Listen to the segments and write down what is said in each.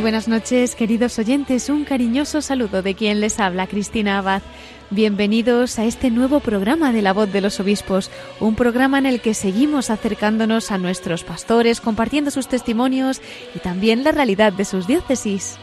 Buenas noches, queridos oyentes. Un cariñoso saludo de quien les habla, Cristina Abad. Bienvenidos a este nuevo programa de La Voz de los Obispos, un programa en el que seguimos acercándonos a nuestros pastores, compartiendo sus testimonios y también la realidad de sus diócesis.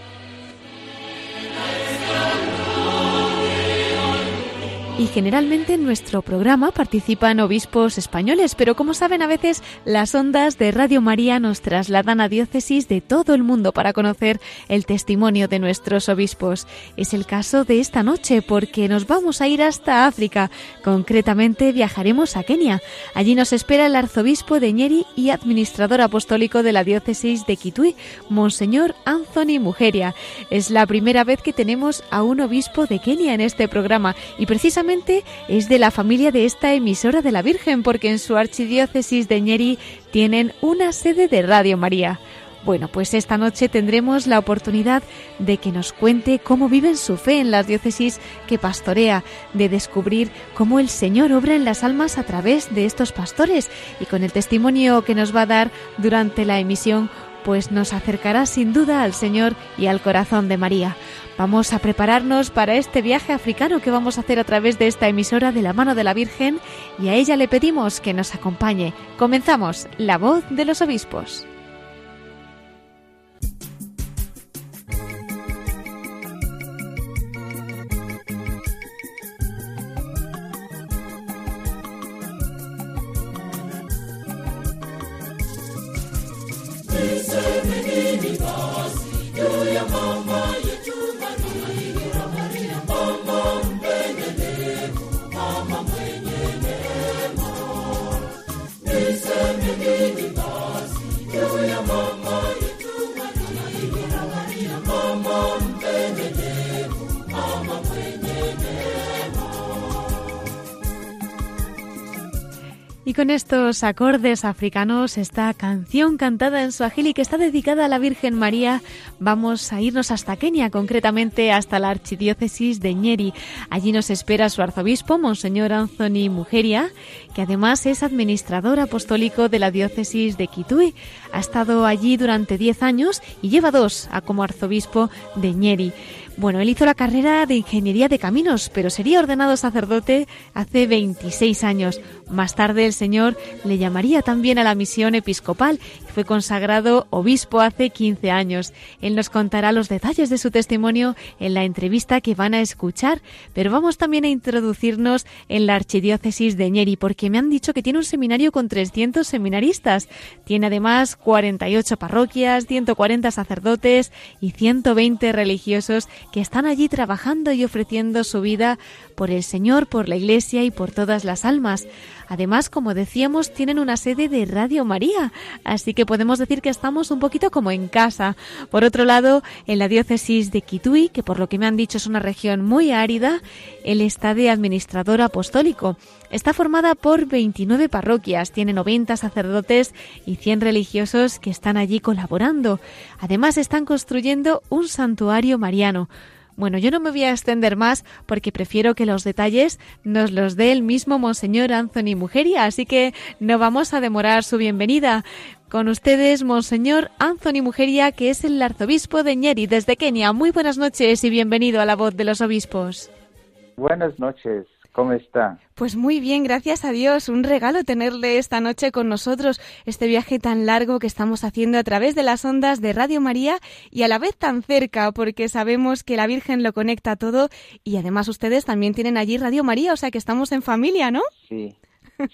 Y generalmente en nuestro programa participan obispos españoles, pero como saben a veces las ondas de Radio María nos trasladan a diócesis de todo el mundo para conocer el testimonio de nuestros obispos. Es el caso de esta noche porque nos vamos a ir hasta África, concretamente viajaremos a Kenia. Allí nos espera el arzobispo de Ñeri y administrador apostólico de la diócesis de Kitui, Monseñor Anthony Mujeria. Es la primera vez que tenemos a un obispo de Kenia en este programa y precisamente es de la familia de esta emisora de la Virgen, porque en su archidiócesis de Ñeri tienen una sede de Radio María. Bueno, pues esta noche tendremos la oportunidad de que nos cuente cómo viven su fe en las diócesis que pastorea, de descubrir cómo el Señor obra en las almas a través de estos pastores y con el testimonio que nos va a dar durante la emisión, pues nos acercará sin duda al Señor y al corazón de María. Vamos a prepararnos para este viaje africano que vamos a hacer a través de esta emisora de la mano de la Virgen y a ella le pedimos que nos acompañe. Comenzamos La voz de los obispos. Y con estos acordes africanos, esta canción cantada en suajili que está dedicada a la Virgen María, vamos a irnos hasta Kenia, concretamente hasta la archidiócesis de Nyeri. Allí nos espera su arzobispo, Monseñor Anthony Mujeria, que además es administrador apostólico de la diócesis de Kitui. Ha estado allí durante 10 años y lleva dos a como arzobispo de Nyeri. Bueno, él hizo la carrera de Ingeniería de Caminos, pero sería ordenado sacerdote hace 26 años. Más tarde el Señor le llamaría también a la misión episcopal y fue consagrado obispo hace 15 años. Él nos contará los detalles de su testimonio en la entrevista que van a escuchar, pero vamos también a introducirnos en la archidiócesis de Ñeri, porque me han dicho que tiene un seminario con 300 seminaristas. Tiene además 48 parroquias, 140 sacerdotes y 120 religiosos que están allí trabajando y ofreciendo su vida por el Señor, por la Iglesia y por todas las almas. Además, como decíamos, tienen una sede de Radio María, así que podemos decir que estamos un poquito como en casa. Por otro lado, en la diócesis de Kitui, que por lo que me han dicho es una región muy árida, él está de administrador apostólico. Está formada por 29 parroquias, tiene 90 sacerdotes y 100 religiosos que están allí colaborando. Además, están construyendo un santuario mariano. Bueno, yo no me voy a extender más porque prefiero que los detalles nos los dé el mismo Monseñor Anthony Mujeria, así que no vamos a demorar su bienvenida. Con ustedes, Monseñor Anthony Mujeria, que es el arzobispo de Ñeri desde Kenia. Muy buenas noches y bienvenido a la voz de los obispos. Buenas noches. ¿Cómo está? Pues muy bien, gracias a Dios. Un regalo tenerle esta noche con nosotros, este viaje tan largo que estamos haciendo a través de las ondas de Radio María y a la vez tan cerca, porque sabemos que la Virgen lo conecta todo y además ustedes también tienen allí Radio María, o sea que estamos en familia, ¿no? Sí,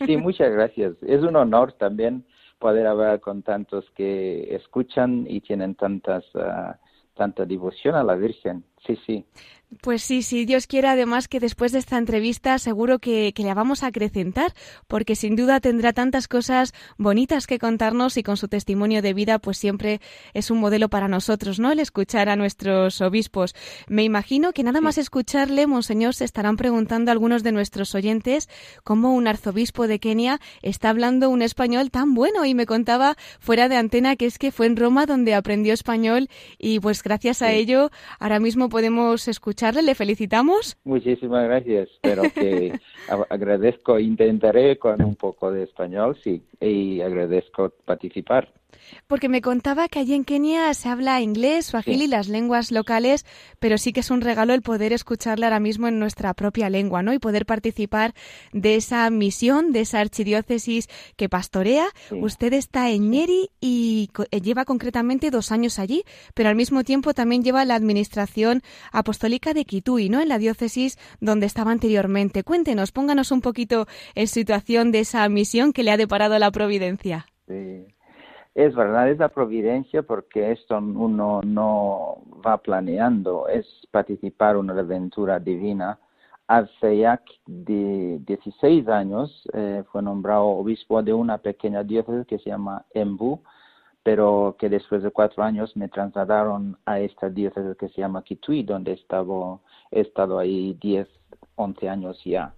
sí, muchas gracias. Es un honor también poder hablar con tantos que escuchan y tienen tantas, uh, tanta devoción a la Virgen. sí, sí. Pues sí, sí, Dios quiere además que después de esta entrevista seguro que, que, la vamos a acrecentar, porque sin duda tendrá tantas cosas bonitas que contarnos y con su testimonio de vida pues siempre es un modelo para nosotros, ¿no? El escuchar a nuestros obispos. Me imagino que nada más escucharle, Monseñor, se estarán preguntando algunos de nuestros oyentes cómo un arzobispo de Kenia está hablando un español tan bueno y me contaba fuera de antena que es que fue en Roma donde aprendió español y pues gracias a ello ahora mismo podemos escuchar le felicitamos. Muchísimas gracias, pero que agradezco, intentaré con un poco de español, sí, y agradezco participar. Porque me contaba que allí en Kenia se habla inglés, suajili, y las lenguas locales, pero sí que es un regalo el poder escucharle ahora mismo en nuestra propia lengua, ¿no? Y poder participar de esa misión, de esa archidiócesis que pastorea. Usted está en Ñeri y eh, lleva concretamente dos años allí, pero al mismo tiempo también lleva la administración apostólica de Kitui, ¿no? En la diócesis donde estaba anteriormente. Cuéntenos, pónganos un poquito en situación de esa misión que le ha deparado la providencia. Sí. Es verdad, es la providencia porque esto uno no va planeando, es participar en una aventura divina. Hace ya de 16 años eh, fue nombrado obispo de una pequeña diócesis que se llama Embu, pero que después de cuatro años me trasladaron a esta diócesis que se llama Kitui, donde he estado, he estado ahí 10, 11 años ya.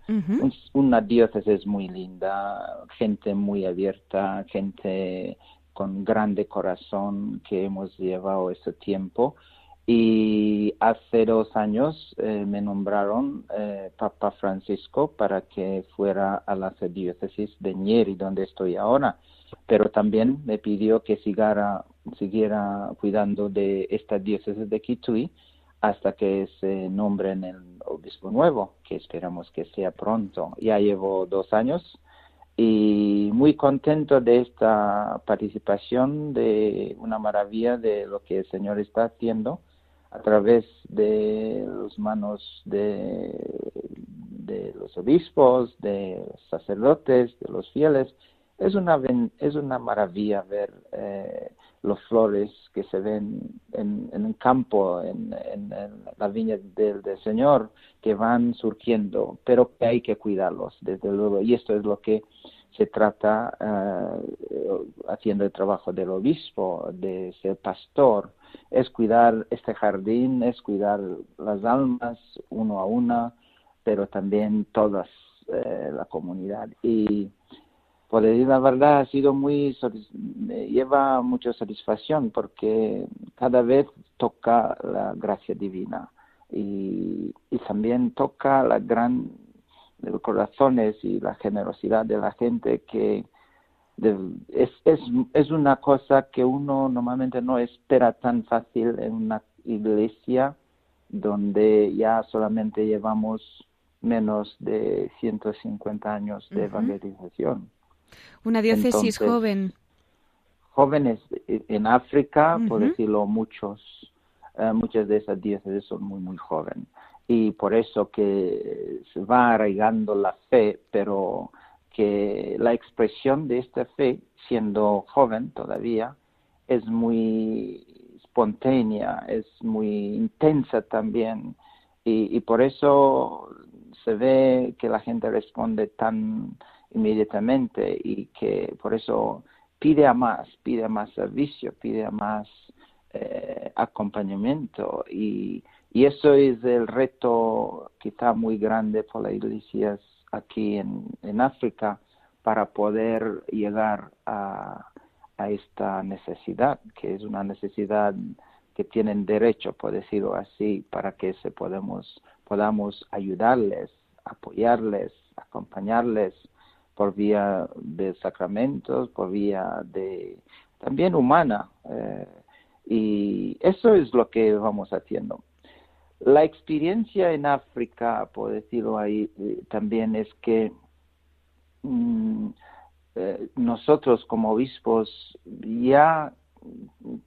Una diócesis muy linda, gente muy abierta, gente con grande corazón que hemos llevado ese tiempo. Y hace dos años eh, me nombraron eh, Papa Francisco para que fuera a la diócesis de Ñeri, donde estoy ahora. Pero también me pidió que siguiera, siguiera cuidando de esta diócesis de Kitui hasta que se nombren el obispo nuevo, que esperamos que sea pronto. Ya llevo dos años y muy contento de esta participación, de una maravilla de lo que el Señor está haciendo a través de las manos de, de los obispos, de los sacerdotes, de los fieles. Es una, es una maravilla ver eh, los flores que se ven en, en el campo, en, en, la viña del, del, Señor, que van surgiendo, pero que hay que cuidarlos, desde luego. Y esto es lo que se trata uh, haciendo el trabajo del obispo, de ser pastor, es cuidar este jardín, es cuidar las almas uno a una, pero también todas eh, la comunidad. Y por decir la verdad, ha sido muy, me lleva mucha satisfacción porque cada vez toca la gracia divina y, y también toca la gran los corazones y la generosidad de la gente que es, es, es una cosa que uno normalmente no espera tan fácil en una iglesia donde ya solamente llevamos menos de 150 años de evangelización. Una diócesis joven. Jóvenes en África, por decirlo, muchos, eh, muchas de esas diócesis son muy, muy jóvenes y por eso que se va arraigando la fe, pero que la expresión de esta fe, siendo joven todavía, es muy espontánea, es muy intensa también, y, y por eso se ve que la gente responde tan inmediatamente y que por eso pide a más, pide a más servicio, pide a más eh, acompañamiento. Y y eso es el reto quizá muy grande por las iglesias aquí en, en África para poder llegar a, a esta necesidad, que es una necesidad que tienen derecho, por decirlo así, para que se podemos, podamos ayudarles, apoyarles, acompañarles por vía de sacramentos, por vía de también humana. Eh, y eso es lo que vamos haciendo. La experiencia en África, por decirlo ahí, eh, también es que mm, eh, nosotros como obispos ya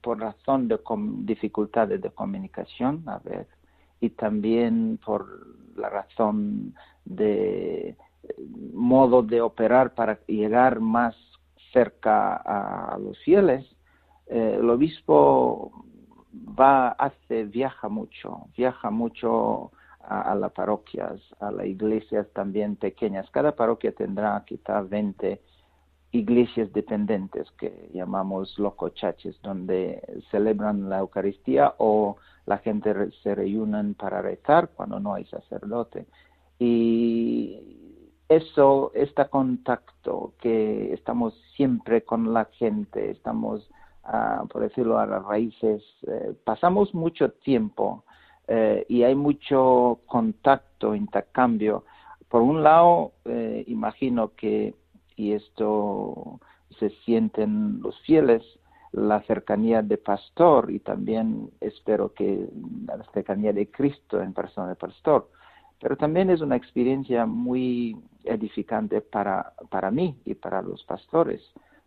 por razón de dificultades de comunicación, a ver, y también por la razón de modo de operar para llegar más cerca a los fieles, el obispo va, hace, viaja mucho, viaja mucho a, las parroquias, a las iglesias también pequeñas. Cada parroquia tendrá quizá 20 iglesias dependientes que llamamos locochaches, donde celebran la Eucaristía o la gente se reúnen para rezar cuando no hay sacerdote. Y eso, este contacto que estamos siempre con la gente, estamos, ah, por decirlo, a las raíces, eh, pasamos mucho tiempo eh, y hay mucho contacto, intercambio. Por un lado, eh, imagino que, y esto se sienten los fieles, la cercanía de pastor y también espero que la cercanía de Cristo en persona de pastor. Pero también es una experiencia muy edificante para, para mí y para los pastores,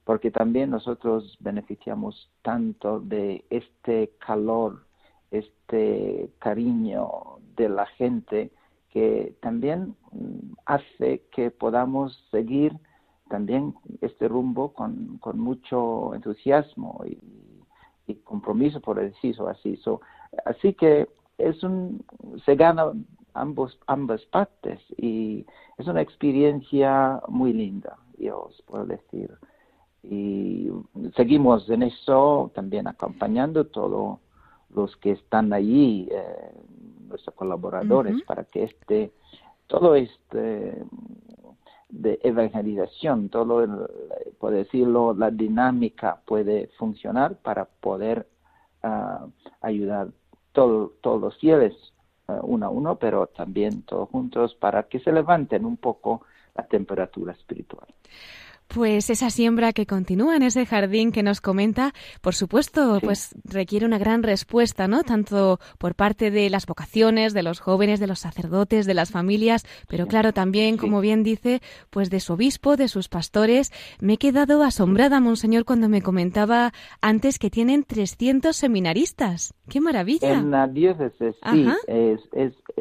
porque también nosotros beneficiamos tanto de este calor este cariño de la gente que también mm, hace que podamos seguir también este rumbo con, con mucho entusiasmo y, compromiso, por decirlo así. así que es un, se gana ambos, ambas partes y es una experiencia muy linda, yo os puedo decir. Y seguimos en eso, también acompañando todo los que están allí, eh, nuestros colaboradores, para que este, todo este de evangelización, todo, el, por decirlo, la dinámica puede funcionar para poder uh, ayudar todo, todos los fieles uno a uno, pero también todos juntos para que se levanten un poco la temperatura espiritual. Pues esa siembra que continúa en ese jardín que nos comenta, por supuesto, pues requiere una gran respuesta, ¿no? Tanto por parte de las vocaciones, de los jóvenes, de los sacerdotes, de las familias, pero claro, también, como bien dice, pues de su obispo, de sus pastores. Me he quedado asombrada, monseñor, cuando me comentaba antes que tienen 300 seminaristas. ¡Qué maravilla! En la diócesis, sí, es,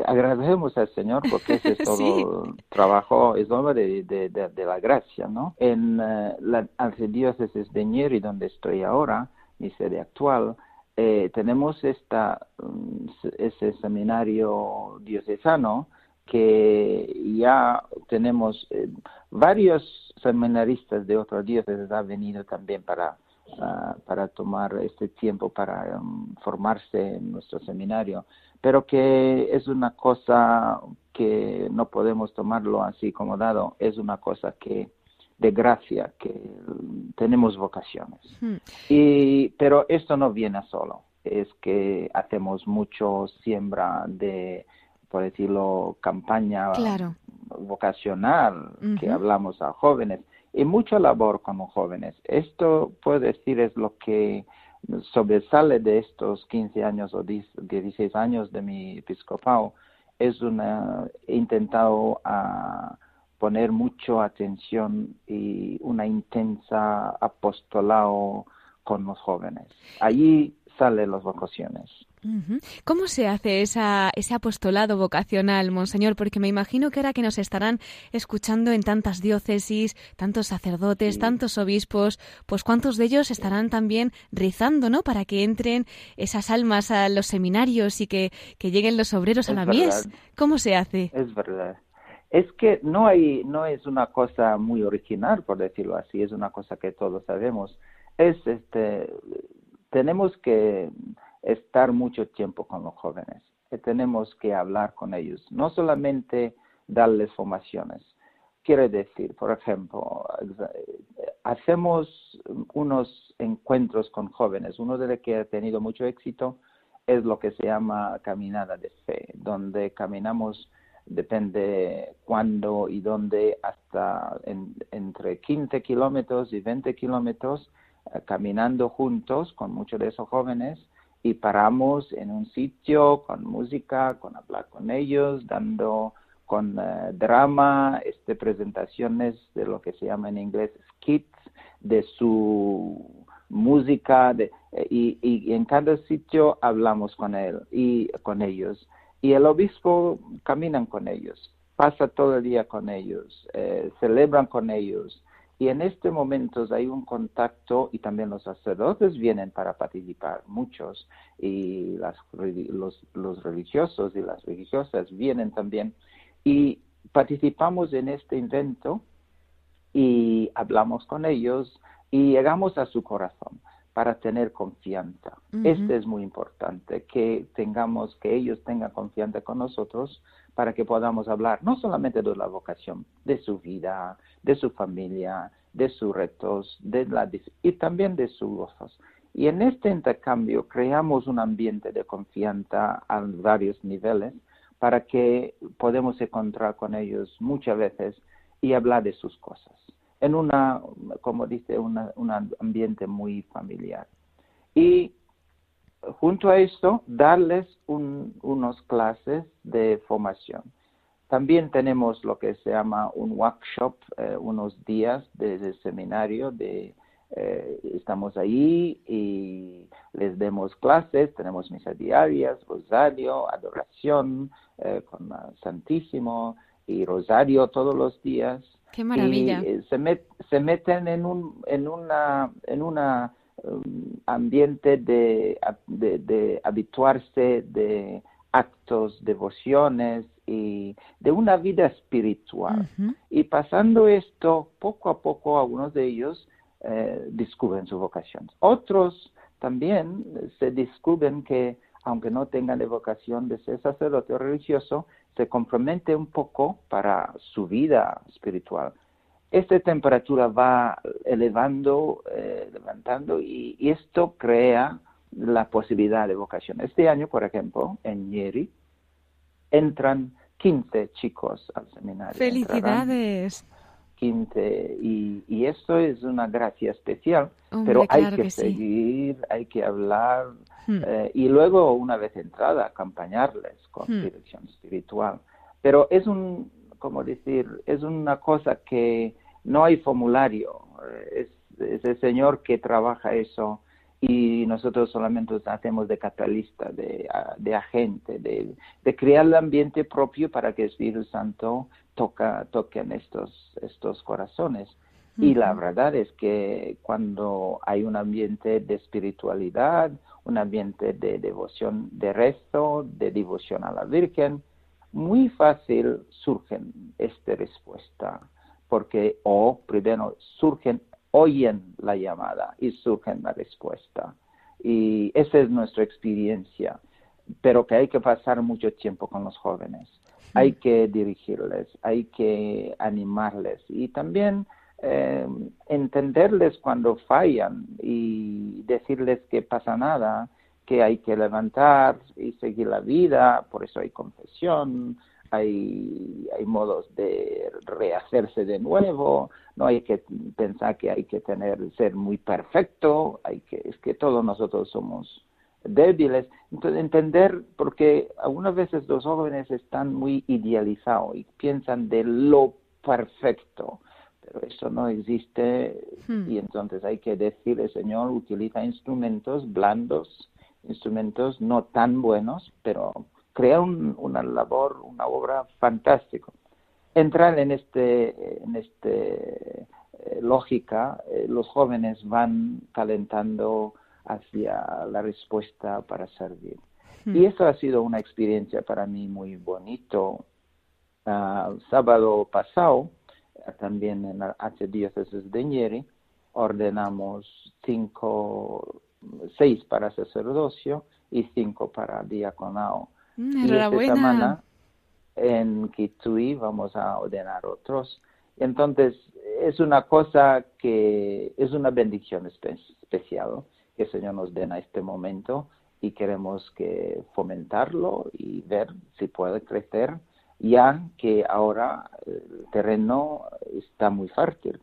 agradecemos al Señor porque ese es todo trabajo, es obra de, de, la gracia, ¿no? En eh, la archidiócesis de Ñeri, donde estoy ahora, mi sede actual, eh, tenemos esta, mm, ese seminario diocesano que ya tenemos eh, varios seminaristas de otras diócesis han venido también para, ah, para tomar este tiempo para um, formarse en nuestro seminario, pero que es una cosa que no podemos tomarlo así como dado, es una cosa que de gracia que tenemos vocaciones. Hmm. Y, pero esto no viene solo, es que hacemos mucho siembra de, por decirlo, campaña vocacional, que hablamos a jóvenes, y mucha labor con los jóvenes. Esto, puedo decir, es lo que sobresale de estos 15 años o 16 años de mi episcopado, es una, he intentado a poner mucha atención y una intensa apostolado con los jóvenes. Allí salen las vocaciones. ¿Cómo se hace esa, ese apostolado vocacional, Monseñor? Porque me imagino que ahora que nos estarán escuchando en tantas diócesis, tantos sacerdotes, tantos obispos, pues cuántos de ellos estarán también rizando, ¿no? Para que entren esas almas a los seminarios y que, lleguen los obreros a la mies. ¿Cómo se hace? Es verdad es que no hay no es una cosa muy original por decirlo así es una cosa que todos sabemos. Es este tenemos que estar mucho tiempo con los jóvenes tenemos que hablar con ellos no solamente darles formaciones. Quiere decir por ejemplo hacemos unos encuentros con jóvenes. Uno de los que ha tenido mucho éxito es lo que se llama caminada de fe donde caminamos depende cuándo y dónde, hasta entre 15 kilómetros y 20 kilómetros, eh, caminando juntos con muchos de esos jóvenes y paramos en un sitio con música, con hablar con ellos, dando con eh, drama, este, presentaciones de lo que se llama en inglés skits, de su música, de, eh, y, y en cada sitio hablamos con él y con ellos y el obispo caminan con ellos, pasa todo el día con ellos, eh, celebran con ellos Y en este momento hay un contacto y también los sacerdotes vienen para participar, muchos, y las, los, los religiosos y las religiosas vienen también. Y participamos en este evento y hablamos con ellos y llegamos a su corazón para tener confianza. Este es muy importante, que tengamos, que ellos tengan confianza con nosotros para que podamos hablar no solamente de la vocación, de su vida, de su familia, de sus retos, de la, y también de sus gozos. Y en este intercambio creamos un ambiente de confianza a varios niveles para que podamos encontrar con ellos muchas veces y hablar de sus cosas en una, como dice, un ambiente muy familiar. Y junto a esto, darles un, unos clases de formación. También tenemos lo que se llama un workshop, eh, unos días de, seminario, de, eh, estamos ahí y les demos clases, tenemos misas diarias, rosario, adoración eh, con Santísimo y rosario todos los días. Qué maravilla. Y se, se meten en un en una en una um, ambiente de, de, habituarse de actos, devociones y de una vida espiritual. Y pasando esto, poco a poco algunos de ellos eh, descubren su vocación. Otros también se descubren que aunque no tengan la vocación de ser sacerdote o religioso, se compromete un poco para su vida espiritual. Esta temperatura va elevando, eh, levantando y, esto crea la posibilidad de vocación. Este año, por ejemplo, en Nieri, entran 15 chicos al seminario. ¡Felicidades! 15 y, y esto es una gracia especial, pero hay que, seguir, hay que hablar, Hmm. Eh, y luego, una vez entrada, acompañarles con hmm. dirección espiritual. Pero es un, como decir, es una cosa que no hay formulario, es, el Señor que trabaja eso y nosotros solamente hacemos de catalista, de, de agente, de, de, crear el ambiente propio para que el Espíritu Santo toca, toque en estos, estos corazones. Y la verdad es que cuando hay un ambiente de espiritualidad, un ambiente de devoción de resto, de devoción a la Virgen, muy fácil surgen esta respuesta, porque o primero surgen, oyen la llamada y surgen la respuesta. Y esa es nuestra experiencia, pero que hay que pasar mucho tiempo con los jóvenes, hay que dirigirles, hay que animarles y también eh, entenderles cuando fallan y decirles que pasa nada, que hay que levantar y seguir la vida, por eso hay confesión, hay, hay modos de rehacerse de nuevo, no hay que pensar que hay que tener ser muy perfecto, hay que es que todos nosotros somos débiles, entonces entender porque algunas veces los jóvenes están muy idealizados y piensan de lo perfecto, pero eso no existe hmm. y entonces hay que decir, el Señor utiliza instrumentos blandos, instrumentos no tan buenos, pero crea una labor, una obra fantástica. Entrar en este, en este eh, lógica, eh, los jóvenes van calentando hacia la respuesta para servir. Hmm. Y eso ha sido una experiencia para mí muy bonito. Uh, sábado pasado también en la Archidiócesis de Nieri, ordenamos cinco, seis para sacerdocio y cinco para diaconado. Mm, y esta semana en Kitui vamos a ordenar otros. Entonces, es una cosa que es una bendición especial que el Señor nos den a este momento y queremos que fomentarlo y ver si puede crecer ya que ahora el terreno está muy fértil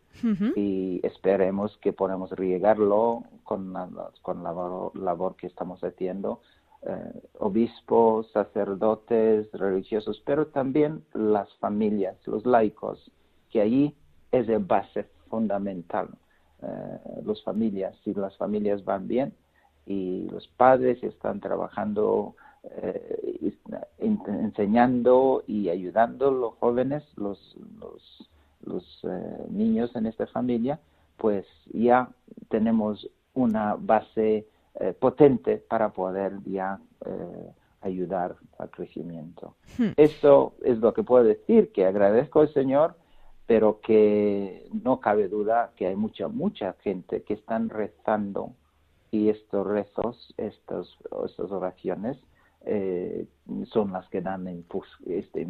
y esperemos que podamos riegarlo con la, con la labor, que estamos haciendo, eh, obispos, sacerdotes, religiosos, pero también las familias, los laicos, que ahí es de base fundamental. Eh, las familias, si las familias van bien y los padres están trabajando eh, enseñando y ayudando a los jóvenes, los, los los eh, niños en esta familia, pues ya tenemos una base potente para poder ya eh, ayudar al crecimiento. Hmm. Esto es lo que puedo decir, que agradezco al Señor, pero que no cabe duda que hay mucha, mucha gente que están rezando y estos rezos, estos, estas oraciones, eh, son las que dan este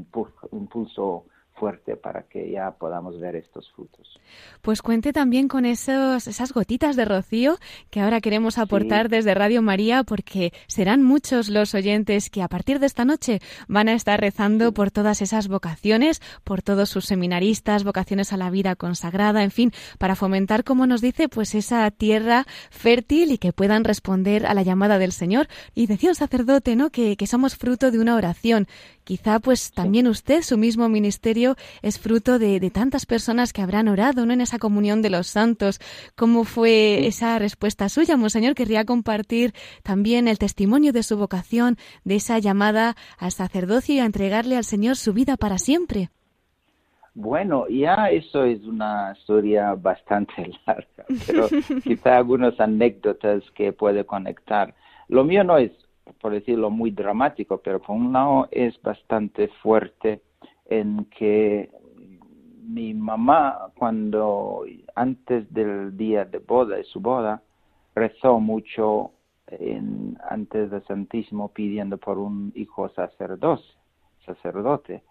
impulso fuerte para que ya podamos ver estos frutos. Pues cuente también con esos, esas gotitas de rocío que ahora queremos aportar desde Radio María porque serán muchos los oyentes que a partir de esta noche van a estar rezando por todas esas vocaciones, por todos sus seminaristas, vocaciones a la vida consagrada, en fin, para fomentar, como nos dice, pues esa tierra fértil y que puedan responder a la llamada del Señor. Y decía un sacerdote, ¿no? Que, que somos fruto de una oración. Quizá pues también usted, su mismo ministerio, es fruto de, tantas personas que habrán orado ¿no? en esa comunión de los santos. ¿Cómo fue esa respuesta suya, Monseñor? Querría compartir también el testimonio de su vocación, de esa llamada al sacerdocio y a entregarle al Señor su vida para siempre. Bueno, ya eso es una historia bastante larga, pero quizá algunas anécdotas que puede conectar. Lo mío no es, por decirlo, muy dramático, pero por un lado es bastante fuerte en que mi mamá, cuando antes del día de boda, de su boda, rezó mucho en, antes del Santísimo pidiendo por un hijo sacerdote, sacerdote.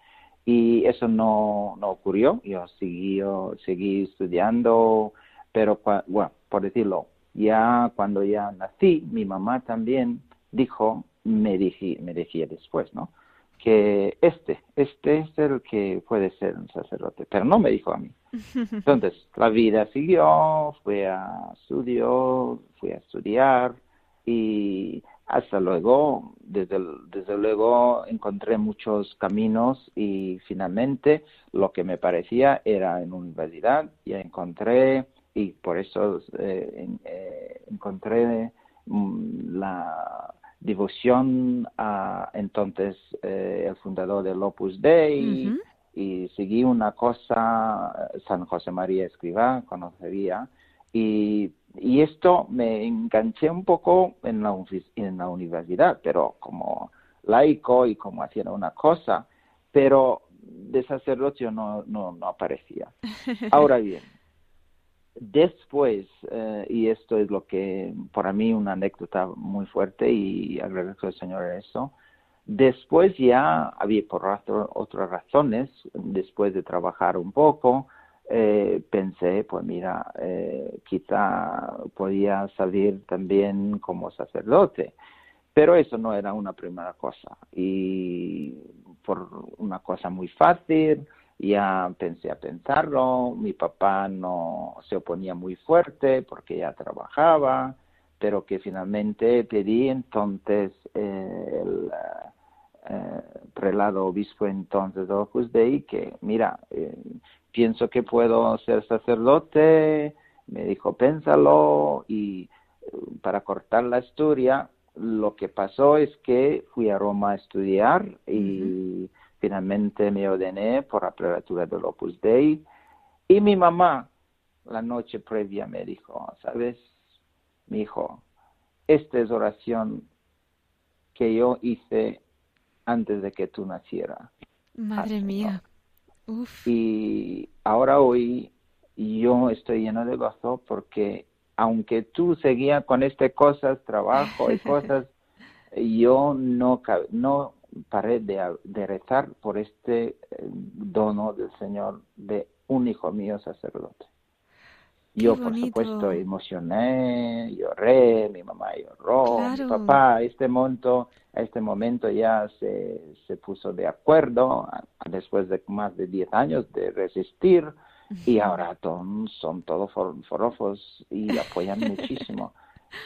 Y eso no, no ocurrió. Yo seguí, seguí estudiando, pero, bueno, por decirlo, ya cuando ya nací, mi mamá también dijo, me, me decía después, ¿no? que este, este es el que puede ser un sacerdote, pero no me dijo a mí. Entonces, la vida siguió, fui a estudio, fui a estudiar y hasta luego, desde, desde luego encontré muchos caminos y finalmente lo que me parecía era en universidad, ya encontré y por eso eh, eh, encontré mm, la devoción a entonces eh, el fundador del Opus Dei. Y seguí una cosa, San José María Escrivá, conocería, y, y esto me enganché un poco en la, en la universidad, pero como laico y como haciendo una cosa, pero de sacerdocio no, no, no aparecía. Ahora bien, Después, eh, y esto es lo que para mí una anécdota muy fuerte y agradezco al Señor eso, después ya había por otras razones, después de trabajar un poco, eh, pensé, pues mira, eh, quizá podía salir también como sacerdote, pero eso no era una primera cosa y por una cosa muy fácil, ya pensé a pensarlo, mi papá no se oponía muy fuerte porque ya trabajaba, pero que finalmente pedí entonces eh, el eh, prelado obispo entonces de Opus Dei que, mira, eh, pienso que puedo ser sacerdote, me dijo, pénsalo y para cortar la historia, lo que pasó es que fui a Roma a estudiar y Finalmente me ordené por la prelatura del Opus Dei y mi mamá la noche previa me dijo, ¿sabes? Mi hijo, esta es oración que yo hice antes de que tú nacieras. Madre mía. Y ahora hoy yo estoy lleno de gozo porque aunque tú seguías con estas cosas, trabajo y cosas, yo no, no paré de, rezar por este eh, dono del Señor de un hijo mío sacerdote. Yo, por supuesto, emocioné, lloré, mi mamá lloró, mi papá, a este momento, a este momento ya se, se puso de acuerdo, después de más de 10 años de resistir, y ahora son todos forofos y apoyan muchísimo.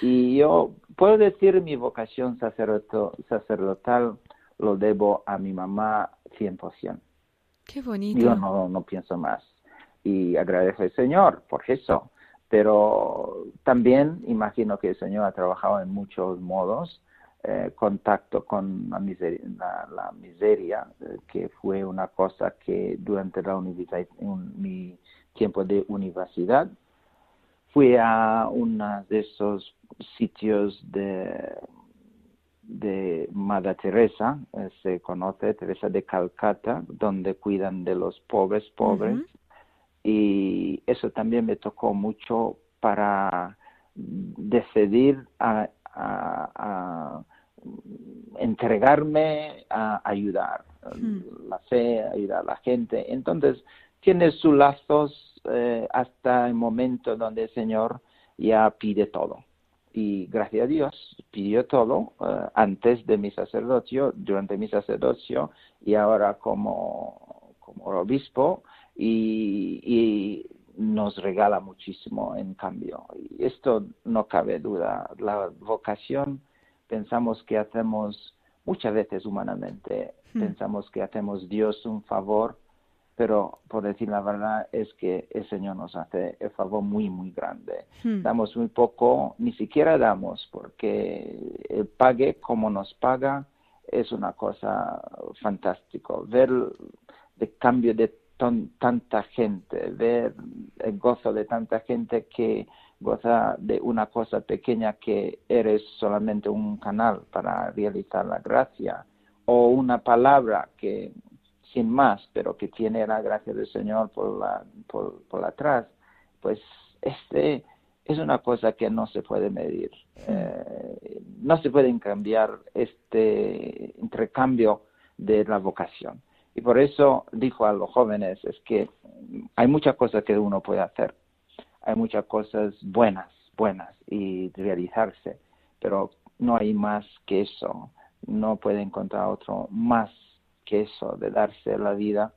Y yo puedo decir mi vocación sacerdotal lo debo a mi mamá 100%. Qué bonito. Yo no, no pienso más. Y agradezco al Señor por eso. Pero también imagino que el Señor ha trabajado en muchos modos eh, contacto con la miseria, la, miseria eh, que fue una cosa que durante la universidad, mi tiempo de universidad, fui a uno de esos sitios de, de Madre Teresa, eh, se conoce, Teresa de Calcata, donde cuidan de los pobres, pobres. Y eso también me tocó mucho para decidir a, entregarme a ayudar, la fe, ayudar a la gente. Entonces, tiene sus lazos eh, hasta el momento donde el Señor ya pide todo. Y gracias a Dios pidió todo eh, antes de mi sacerdocio, durante mi sacerdocio y ahora como, como obispo y, y nos regala muchísimo en cambio. Y esto no cabe duda. La vocación pensamos que hacemos muchas veces humanamente, hmm. pensamos que hacemos Dios un favor, pero por decir la verdad es que el Señor nos hace el favor muy, muy grande. Hmm. Damos muy poco, ni siquiera damos, porque el pague como nos paga es una cosa fantástica. Ver el cambio de tanta gente, ver el gozo de tanta gente que goza de una cosa pequeña que eres solamente un canal para realizar la gracia o una palabra que sin más, pero que tiene la gracia del Señor por la por, por atrás, pues este es una cosa que no se puede medir, eh, no se puede cambiar este intercambio de la vocación. Y por eso dijo a los jóvenes, es que hay muchas cosas que uno puede hacer, hay muchas cosas buenas, buenas y realizarse, pero no hay más que eso, no puede encontrar otro más que eso, de darse la vida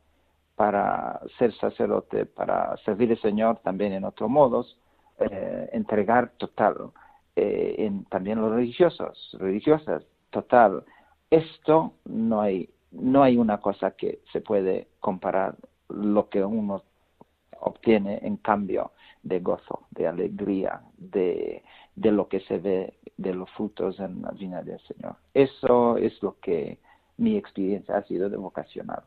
para ser sacerdote, para servir al Señor también en otros modos, eh, entregar total, eh, en, también los religiosos, religiosas, total. Esto no hay no hay una cosa que se puede comparar lo que uno obtiene en cambio de gozo, de alegría, de, de lo que se ve de los frutos en la vida del Señor. Eso es lo que mi experiencia ha sido de vocacional.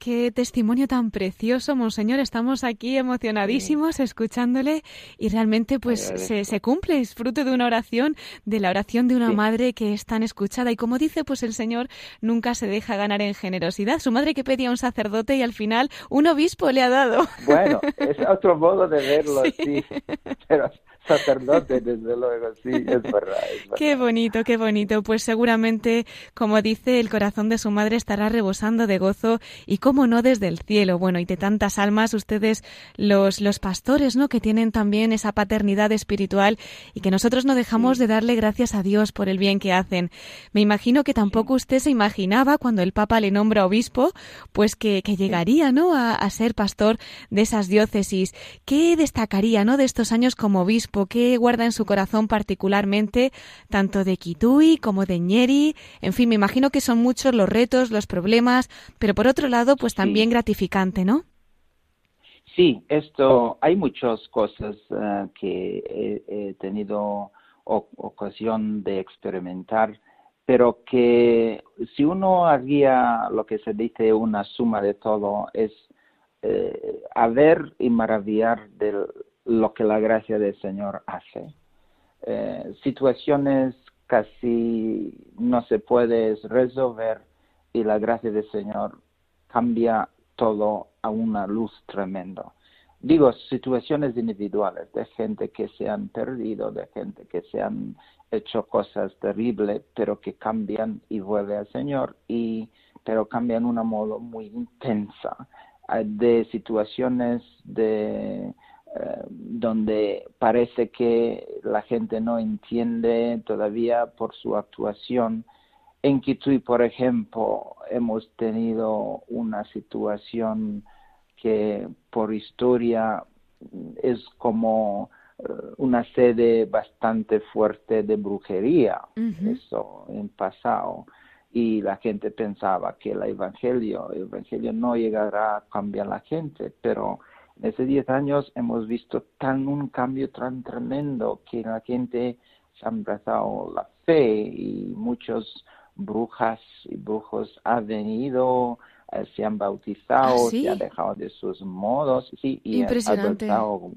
Qué testimonio tan precioso, Monseñor. Estamos aquí emocionadísimos escuchándole y realmente pues se, se, cumple, es fruto de una oración, de la oración de una madre que es tan escuchada y como dice pues el Señor nunca se deja ganar en generosidad. Su madre que pedía un sacerdote y al final un obispo le ha dado. Bueno, es otro modo de verlo, sí. Pero sacerdote, desde luego, sí, es verdad, Qué bonito, qué bonito. Pues seguramente, como dice, el corazón de su madre estará rebosando de gozo y cómo no desde el cielo. Bueno, y de tantas almas, ustedes, los, los pastores, ¿no? Que tienen también esa paternidad espiritual y que nosotros no dejamos de darle gracias a Dios por el bien que hacen. Me imagino que tampoco usted se imaginaba cuando el Papa le nombra obispo, pues que, que llegaría, ¿no? A, a ser pastor de esas diócesis. ¿Qué destacaría, ¿no? De estos años como obispo? Qué guarda en su corazón particularmente, tanto de Kitui como de Ñeri. En fin, me imagino que son muchos los retos, los problemas, pero por otro lado, pues también gratificante, ¿no? Sí, esto, hay muchas cosas eh, que he, tenido ocasión de experimentar, pero que si uno haría lo que se dice una suma de todo, es eh, a ver y maravillar del, lo que la gracia del Señor hace. Eh, situaciones casi no se puede resolver y la gracia del Señor cambia todo a una luz tremenda. Digo, situaciones individuales de gente que se han perdido, de gente que se han hecho cosas terribles, pero que cambian y vuelven al Señor, y, pero cambian de un modo muy intensa, de situaciones de eh, donde parece que la gente no entiende todavía por su actuación. En Kitui, por ejemplo, hemos tenido una situación que por historia es como eh, una sede bastante fuerte de brujería, eso en pasado. Y la gente pensaba que el evangelio, el evangelio no llegará a cambiar a la gente, pero en esos 10 años hemos visto tan un cambio tan tremendo que la gente se ha abrazado la fe y muchos brujas y brujos han venido, eh, se han bautizado, ¿Ah, sí? se han dejado de sus modos, sí, y han Impresionante. bautizado,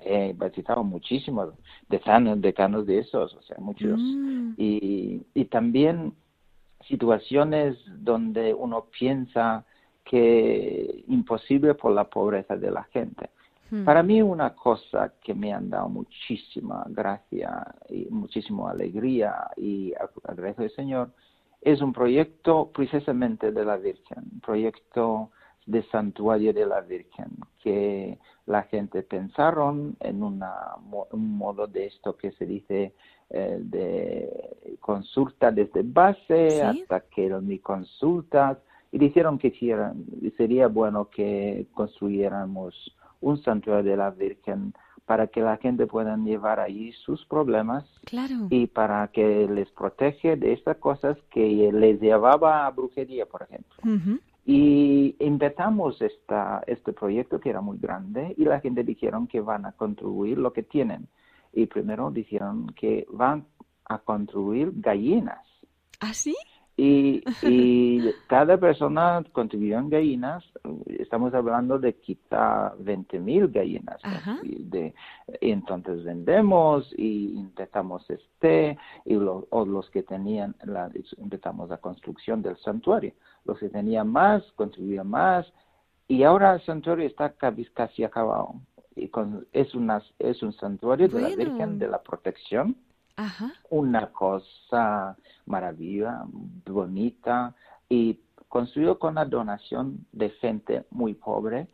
eh, bautizado muchísimos decanos, decanos de esos, o sea, muchos. Mm. Y, y también situaciones donde uno piensa que imposible por la pobreza de la gente. Hmm. Para mí una cosa que me han dado muchísima gracia y muchísima alegría y agradezco al Señor es un proyecto precisamente de la Virgen, un proyecto de santuario de la Virgen, que la gente pensaron en una, un modo de esto que se dice eh, de consulta desde base Sí. hasta que mi consultas y dijeron que sería bueno que construyéramos un santuario de la Virgen para que la gente pueda llevar allí sus problemas Claro. y para que les protege de estas cosas que les llevaba a brujería, por ejemplo. Y empezamos esta, este proyecto que era muy grande y la gente dijeron que van a contribuir lo que tienen. Y primero dijeron que van a construir gallinas. ¿Ah, sí? Y, y cada persona contribuyó en gallinas. Estamos hablando de 20 mil gallinas. De, entonces vendemos y empezamos este, y lo- o los que tenían, la, empezamos la construcción del santuario. Los que tenían más, contribuían más. Y ahora el santuario está casi, acabado. Y con, es, una, es un santuario de la. Virgen de la Protección Una cosa maravillosa, bonita y construido con la donación de gente muy pobre.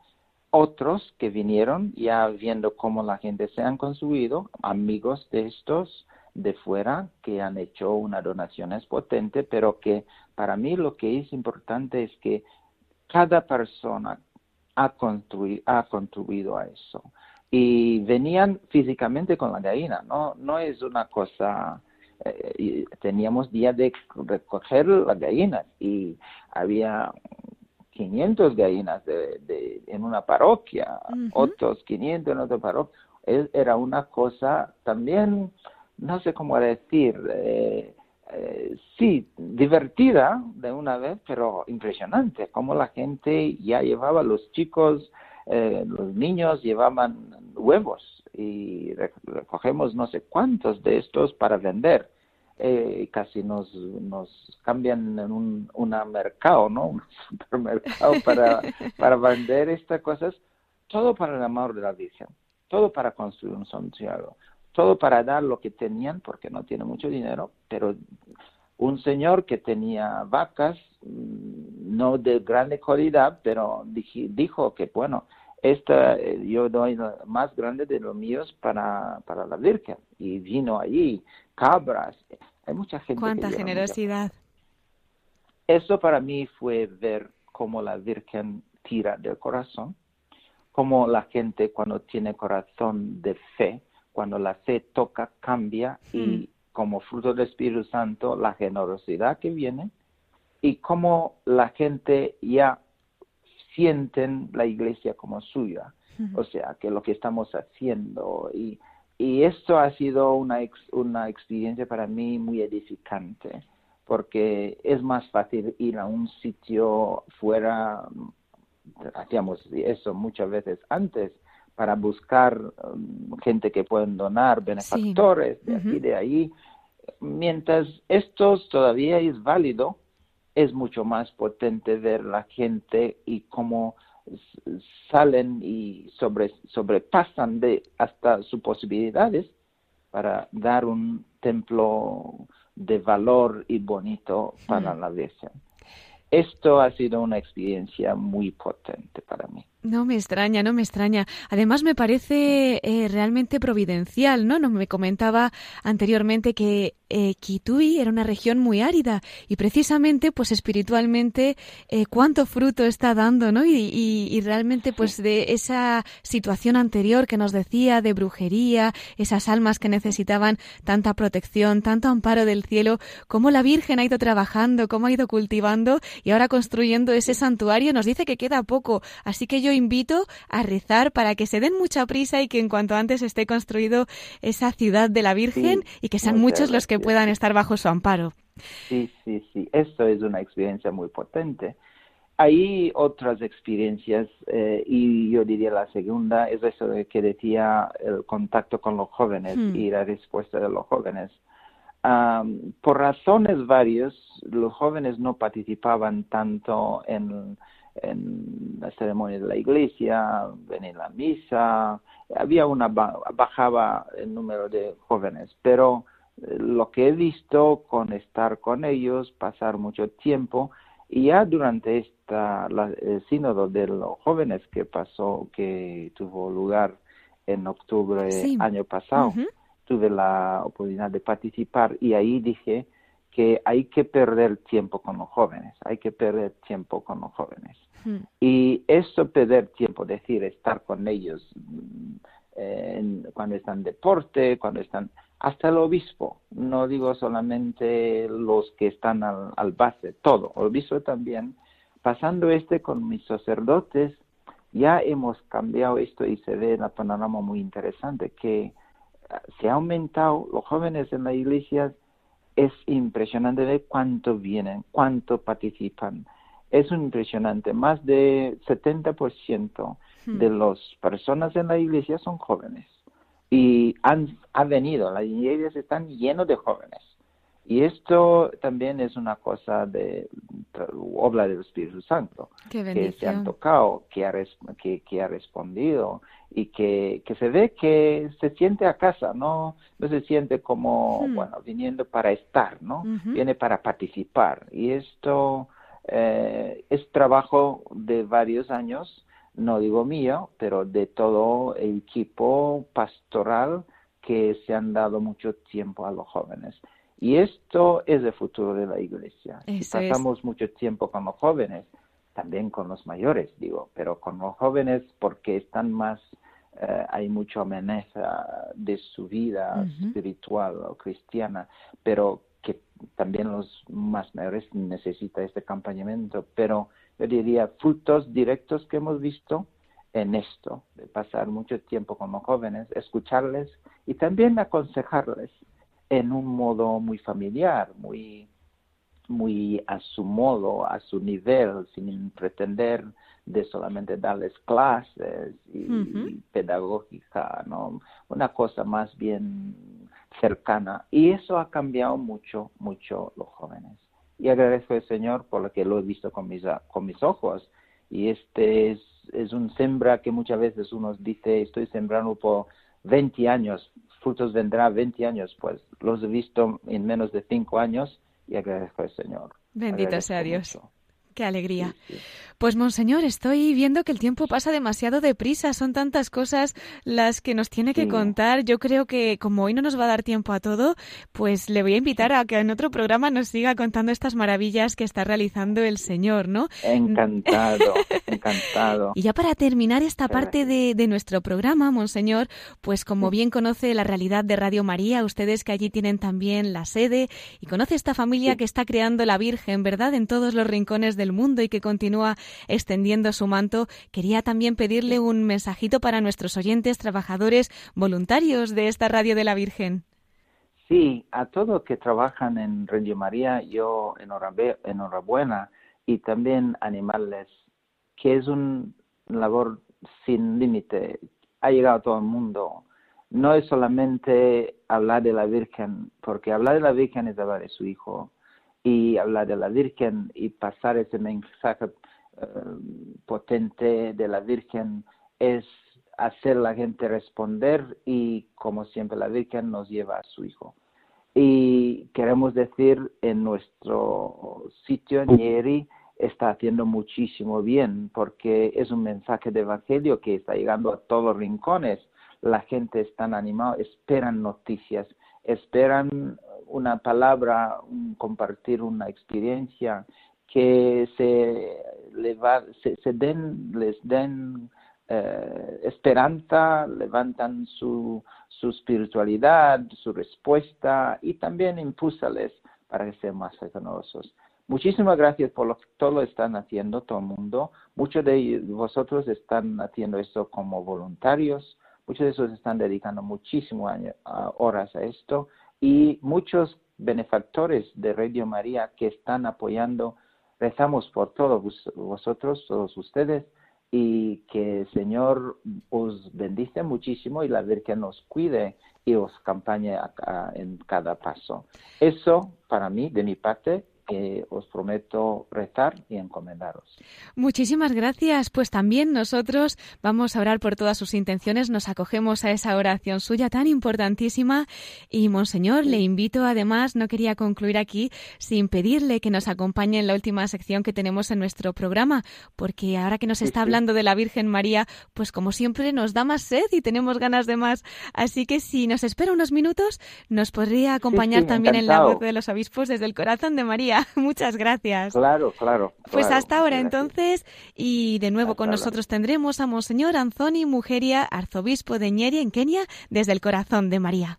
Otros que vinieron ya viendo cómo la gente se han construido, amigos de estos de fuera que han hecho una donación es potente, pero que para mí lo que es importante es que cada persona ha, ha contribuido a eso y venían físicamente con la gallina, no, no es una cosa, eh, teníamos día de recoger las gallinas y había 500 gallinas de, de- en una parroquia, otros 500 en otra parroquia, era una cosa también, no sé cómo decir, eh, eh, sí, divertida de una vez, pero impresionante, como la gente ya llevaba, los chicos, eh, los niños llevaban huevos y re- recogemos no sé cuántos de estos para vender. Eh, casi nos, nos cambian en un una mercado, ¿no? Un supermercado para, para vender estas cosas. Todo para el amor de la Virgen, todo para construir un santuario, todo para dar lo que tenían, porque no tiene mucho dinero, pero un señor que tenía vacas, mm, no de grande calidad, pero dijo que, bueno, esta eh, yo doy más grande de los míos para, para la Virgen. Y vino allí, cabras. Hay mucha gente. Cuánta generosidad. Eso para mí fue ver cómo la Virgen tira del corazón, cómo la gente cuando tiene corazón de fe, cuando la fe toca, cambia y como fruto del Espíritu Santo, la generosidad que viene y cómo la gente ya sienten la iglesia como suya. O sea, que lo que estamos haciendo y, y esto ha sido una, ex- una experiencia para mí muy edificante porque es más fácil ir a un sitio fuera, hacíamos eso muchas veces antes, para buscar um, gente que pueden donar, benefactores de aquí, Ujú. de ahí. Mientras esto todavía es válido, es mucho más potente ver la gente y cómo salen y sobre, sobrepasan de hasta sus posibilidades para dar un templo de valor y bonito para la Virgen. Esto ha sido una experiencia muy potente para mí. No me extraña, no me extraña. Además me parece eh, realmente providencial, ¿no? No me comentaba anteriormente que eh, Kitui era una región muy árida y precisamente, pues espiritualmente, eh, cuánto fruto está dando, ¿no? Y, y- y realmente, pues de esa situación anterior que nos decía de brujería, esas almas que necesitaban tanta protección, tanto amparo del cielo, cómo la Virgen ha ido trabajando, cómo ha ido cultivando y ahora construyendo ese santuario, nos dice que queda poco. Así que yo invito a rezar para que se den mucha prisa y que en cuanto antes esté construido esa ciudad de la Virgen Sí, y que sean muchos los que que puedan estar bajo su amparo. Sí, sí, sí, esto es una experiencia muy potente. Hay otras experiencias eh, y yo diría la segunda es eso de que decía el contacto con los jóvenes hmm. y la respuesta de los jóvenes. por razones varias, los jóvenes no participaban tanto en, en la ceremonia de la iglesia, a la misa, había una bajaba el número de jóvenes, pero lo que he visto con estar con ellos, pasar mucho tiempo, y ya durante esta, el sínodo de los jóvenes que pasó, que tuvo lugar en octubre año pasado, tuve la oportunidad de participar y ahí dije que hay que perder tiempo con los jóvenes, hay que perder tiempo con los jóvenes. Y eso perder tiempo, decir, estar con ellos mm, cuando están en deporte, cuando están hasta el obispo, no digo solamente los que están al, base, todo, el obispo también, pasando este con mis sacerdotes, ya hemos cambiado esto y se ve en el panorama muy interesante, que ah, se ha aumentado los jóvenes en la iglesia, es impresionante ver cuánto vienen, cuánto participan. Es impresionante, más de 70% hmm. de las personas en la iglesia son jóvenes y han ha venido, las iglesias están llenas de jóvenes. Y esto también es una cosa de obra del Espíritu Santo, que se han tocado, que ha, que, que ha respondido y que, que, se ve que se siente a casa, no, no se siente como, hmm. bueno, viniendo para estar, ¿no? Viene para participar. Y esto eh, es trabajo de varios años no digo mío, pero de todo el equipo pastoral que se han dado mucho tiempo a los jóvenes. Y esto es el futuro de la iglesia. si pasamos mucho tiempo con los jóvenes, también con los mayores, digo, pero con los jóvenes porque están más, eh, hay mucha amenaza de su vida espiritual o cristiana, pero que también los más mayores necesitan este acompañamiento, pero yo diría, frutos directos que hemos visto en esto, de pasar mucho tiempo con los jóvenes, escucharles y también aconsejarles en un modo muy familiar, muy, muy a su modo, a su nivel, sin pretender de solamente darles clases y, pedagógica, ¿no? Una cosa más bien cercana. Y eso ha cambiado mucho, mucho los jóvenes y agradezco al Señor por lo que lo he visto con mis, con mis ojos. Y este es, es un sembra que muchas veces uno dice, estoy sembrando por 20 años, frutos vendrá 20 años, pues los he visto en menos de 5 años y agradezco al Señor. Bendito sea Dios. Qué alegría. Pues, Monseñor, estoy viendo que el tiempo pasa demasiado deprisa. Son tantas cosas las que nos tiene que contar. Yo creo que, como hoy no nos va a dar tiempo a todo, pues le voy a invitar a que en otro programa nos siga contando estas maravillas que está realizando el Señor, ¿no? Encantado, encantado. Y ya para terminar esta parte de, de nuestro programa, Monseñor, pues como bien conoce la realidad de Radio María, ustedes que allí tienen también la sede y conoce esta familia que está creando la Virgen, ¿verdad? En todos los rincones del mundo y que continúa extendiendo su manto, quería también pedirle un mensajito para nuestros oyentes, trabajadores, voluntarios de esta Radio de la Virgen. Sí, a todos que trabajan en Radio María, yo enhorabuena y también animarles que es una labor sin límite, ha llegado a todo el mundo. No es solamente hablar de la Virgen, porque hablar de la Virgen es hablar de su Hijo, y hablar de la Virgen y pasar ese mensaje eh, potente de la Virgen es hacer la gente responder y como siempre la Virgen nos lleva a su Hijo. Y queremos decir en nuestro sitio en Yeri está haciendo muchísimo bien porque es un mensaje de evangelio que está llegando a todos los rincones. La gente está animada, esperan noticias, esperan una palabra, compartir una experiencia que se, se, den, les den eh, esperanza, levantan su, su espiritualidad, su respuesta y también impúsales para que sean más generosos. Muchísimas gracias por lo que todo están haciendo, todo el mundo. Muchos de vosotros están haciendo esto como voluntarios, muchos de esos están dedicando muchísimas horas a esto y muchos benefactores de Radio María que están apoyando. Rezamos por todos vosotros, todos ustedes, y que el Señor os bendice muchísimo y la Virgen os cuide y os acompañe en cada paso. Eso, para mí, de mi parte, que os prometo rezar y encomendaros. Muchísimas gracias. Pues también nosotros vamos a orar por todas sus intenciones, nos acogemos a esa oración suya tan importantísima y Monseñor, le invito además, no quería concluir aquí sin pedirle que nos acompañe en la última sección que tenemos en nuestro programa, porque ahora que nos está hablando de la Virgen María, pues como siempre nos da más sed y tenemos ganas de más. Así que si nos espera unos minutos, nos podría acompañar también en la voz de los obispos desde el corazón de María. Muchas gracias. Claro, claro. Pues hasta ahora entonces, y de nuevo con nosotros tendremos a Monseñor Anthony Mujeria, arzobispo de Ñeri en Kenia, desde el corazón de María.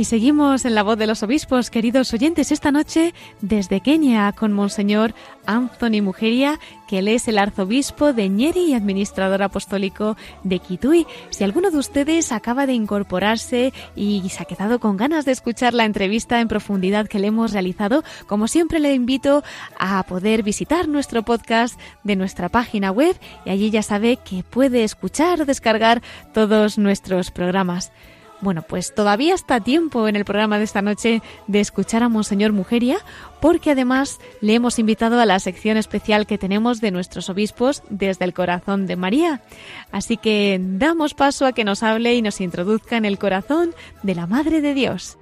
Y seguimos en la voz de los obispos, queridos oyentes, esta noche desde Kenia con Monseñor Anthony Mujeria, que él es el arzobispo de Ñeri y administrador apostólico de Kitui. Si alguno de ustedes acaba de incorporarse y se ha quedado con ganas de escuchar la entrevista en profundidad que le hemos realizado, como siempre le invito a poder visitar nuestro podcast de nuestra página web y allí ya sabe que puede escuchar o descargar todos nuestros programas. Bueno, pues todavía está tiempo en el programa de esta noche de escuchar a Monseñor Mujeria, porque además le hemos invitado a la sección especial que tenemos de nuestros obispos desde el corazón de María. Así que damos paso a que nos hable y nos introduzca en el corazón de la Madre de Dios.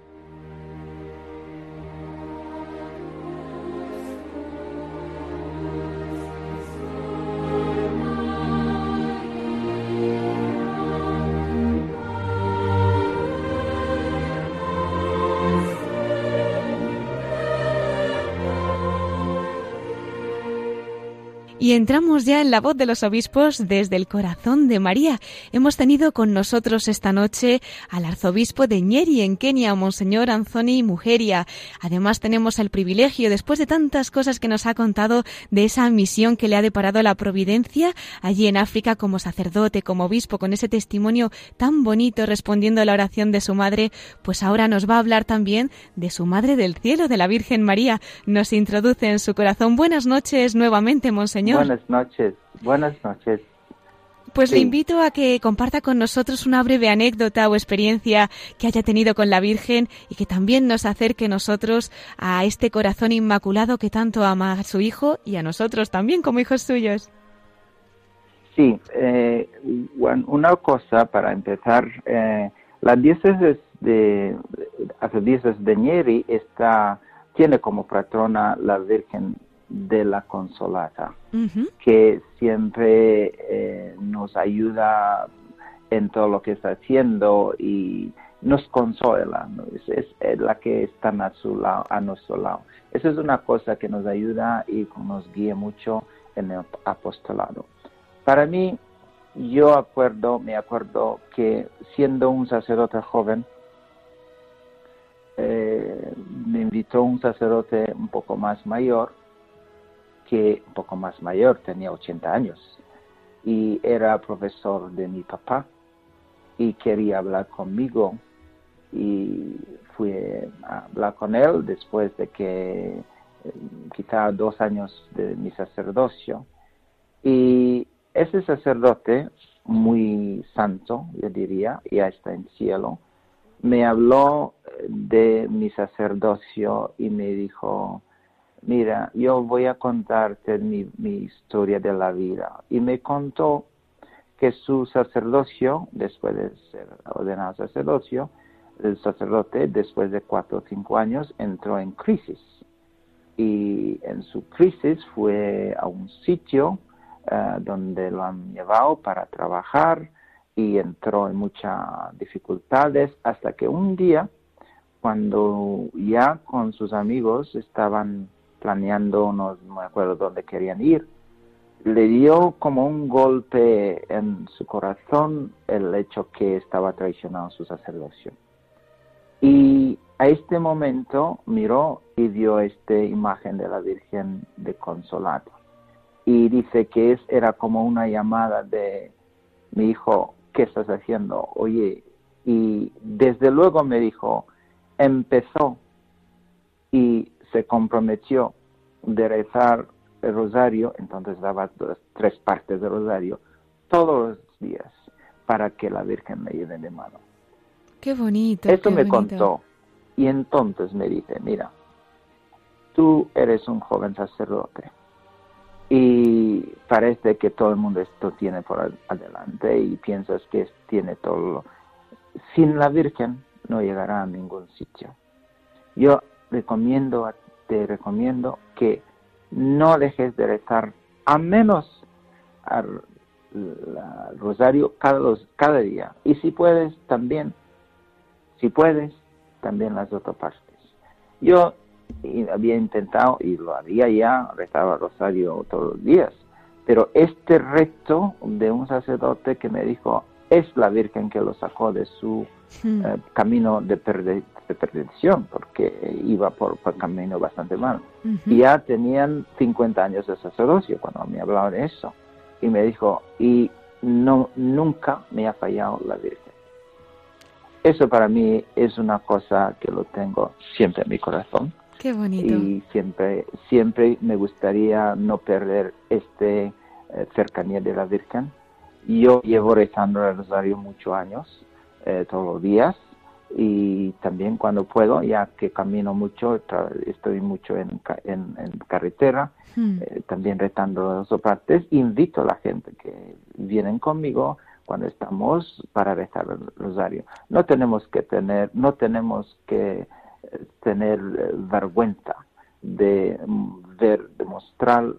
Y entramos ya en la voz de los obispos desde el corazón de María. Hemos tenido con nosotros esta noche al arzobispo de Ñeri en Kenia, Monseñor Anthony Mujeria. Además tenemos el privilegio, después de tantas cosas que nos ha contado, de esa misión que le ha deparado la providencia allí en África como sacerdote, como obispo, con ese testimonio tan bonito respondiendo a la oración de su madre, pues ahora nos va a hablar también de su Madre del Cielo, de la Virgen María. Nos introduce en su corazón. Buenas noches nuevamente, Monseñor. Buenas noches, buenas noches. Pues le invito a que comparta con nosotros una breve anécdota o experiencia que haya tenido con la Virgen y que también nos acerque nosotros a este corazón inmaculado que tanto ama a su Hijo y a nosotros también como hijos suyos. Sí, eh, una cosa para empezar, eh, la diócesis de, diócesis de Nieri está, tiene como patrona la Virgen de la Consolata, que siempre eh, nos ayuda en todo lo que está haciendo y nos consuela, es, la que está a, su lado, a nuestro lado. Esa es una cosa que nos ayuda y nos guía mucho en el apostolado. Para mí, yo acuerdo, me acuerdo que siendo un sacerdote joven, eh, me invitó un sacerdote un poco más mayor que un poco más mayor, tenía 80 años, y era profesor de mi papá y quería hablar conmigo y fui a hablar con él después de que eh, quizá dos años de mi sacerdocio. Y ese sacerdote muy santo yo diría ya está en cielo me habló de mi sacerdocio y me dijo mira, yo voy a contarte mi, historia de la vida. Y me contó que su sacerdocio, después de ser ordenado sacerdocio, el sacerdote, después de cuatro o cinco años, entró en crisis. Y en su crisis fue a un sitio eh, donde lo han llevado para trabajar y entró en muchas dificultades hasta que un día, cuando ya con sus amigos estaban planeando, no, me acuerdo dónde querían ir, le dio como un golpe en su corazón el hecho que estaba traicionando su sacerdocio. Y a este momento miró y vio esta imagen de la Virgen de Consolado. Y dice que es, era como una llamada de mi hijo, ¿qué estás haciendo? Oye, y desde luego me dijo, empezó y se comprometió de rezar el rosario, entonces daba tres partes del rosario todos los días para que la Virgen me lleve de mano. Qué bonito. Esto me contó y entonces me dice, mira, tú eres un joven sacerdote y parece que todo el mundo esto tiene por adelante y piensas que tiene todo. Sin la Virgen no llegará a ningún sitio. Yo recomiendo te recomiendo que no dejes de rezar a menos al, rosario cada, cada día. Y si puedes, también, si puedes, también las otras partes. Yo había intentado, y lo había ya, rezaba rosario todos los días, pero este reto de un sacerdote que me dijo, es la Virgen que lo sacó de su hmm. eh, camino de, de perdición, porque iba por, por camino bastante mal. Y ya tenían 50 años de sacerdocio cuando me hablaba de eso. Y me dijo, y no, nunca me ha fallado la Virgen. Eso para mí es una cosa que lo tengo siempre en mi corazón. Qué bonito. Y siempre, siempre me gustaría no perder este eh, cercanía de la Virgen. Yo llevo rezando el rosario muchos años, eh, todos los días, y también cuando puedo, ya que camino mucho, estoy mucho en, en, carretera, hmm. eh, también retando las partes, invito a la gente que vienen conmigo cuando estamos para rezar el rosario. No tenemos que tener, no tenemos que eh, tener eh, vergüenza de mm, ver, demostrar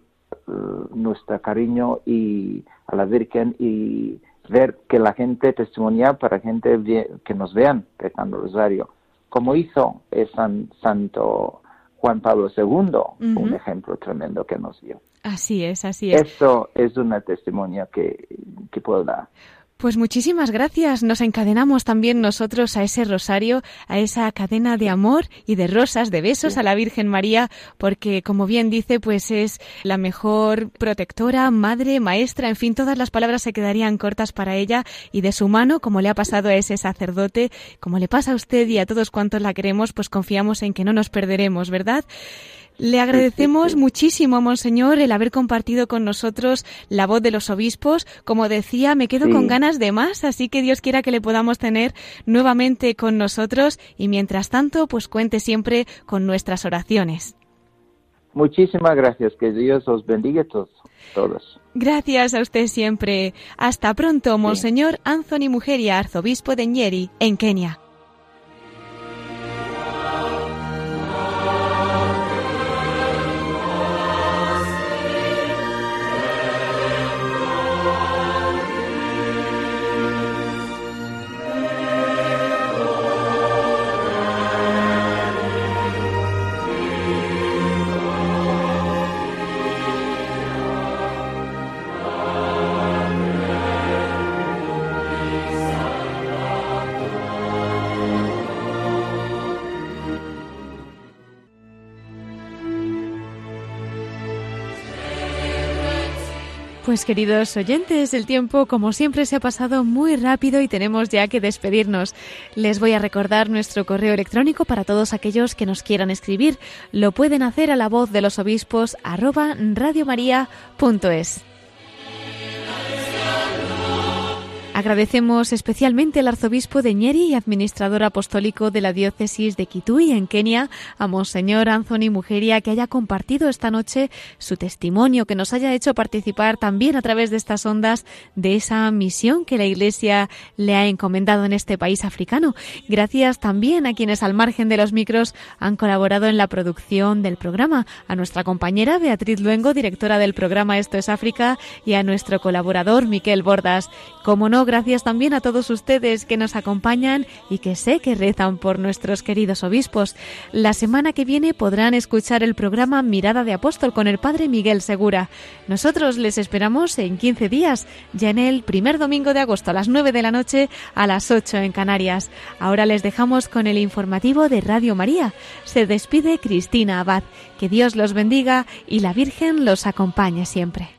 nuestro cariño y a la Virgen y ver que la gente testimonia para gente que nos vean rezando el rosario, como hizo el San, Santo Juan Pablo II, un ejemplo tremendo que nos dio. Así es, así es. Eso es una testimonio que, que puedo dar. Pues muchísimas gracias. Nos encadenamos también nosotros a ese rosario, a esa cadena de amor y de rosas, de besos a la Virgen María, porque como bien dice, pues es la mejor protectora, madre, maestra, en fin, todas las palabras se quedarían cortas para ella y de su mano, como le ha pasado a ese sacerdote, como le pasa a usted y a todos cuantos la queremos, pues confiamos en que no nos perderemos, ¿verdad? Le agradecemos muchísimo, Monseñor, el haber compartido con nosotros la voz de los obispos. Como decía, me quedo con ganas de más, así que Dios quiera que le podamos tener nuevamente con nosotros y mientras tanto, pues cuente siempre con nuestras oraciones. Muchísimas gracias, que Dios os bendiga a todos. todos. Gracias a usted siempre. Hasta pronto, Monseñor Anthony Mujeria, arzobispo de Nyeri, en Kenia. Pues queridos oyentes, el tiempo como siempre se ha pasado muy rápido y tenemos ya que despedirnos. Les voy a recordar nuestro correo electrónico para todos aquellos que nos quieran escribir. Lo pueden hacer a la voz de los obispos arroba radiomaria.es. Agradecemos especialmente al arzobispo de Ñeri y administrador apostólico de la diócesis de Kitui en Kenia, a Monseñor Anthony Mujeria, que haya compartido esta noche su testimonio, que nos haya hecho participar también a través de estas ondas de esa misión que la Iglesia le ha encomendado en este país africano. Gracias también a quienes al margen de los micros han colaborado en la producción del programa, a nuestra compañera Beatriz Luengo, directora del programa Esto es África, y a nuestro colaborador Miquel Bordas. Como no, gracias también a todos ustedes que nos acompañan y que sé que rezan por nuestros queridos obispos. La semana que viene podrán escuchar el programa Mirada de Apóstol con el Padre Miguel Segura. Nosotros les esperamos en 15 días, ya en el primer domingo de agosto a las 9 de la noche a las 8 en Canarias. Ahora les dejamos con el informativo de Radio María. Se despide Cristina Abad. Que Dios los bendiga y la Virgen los acompañe siempre.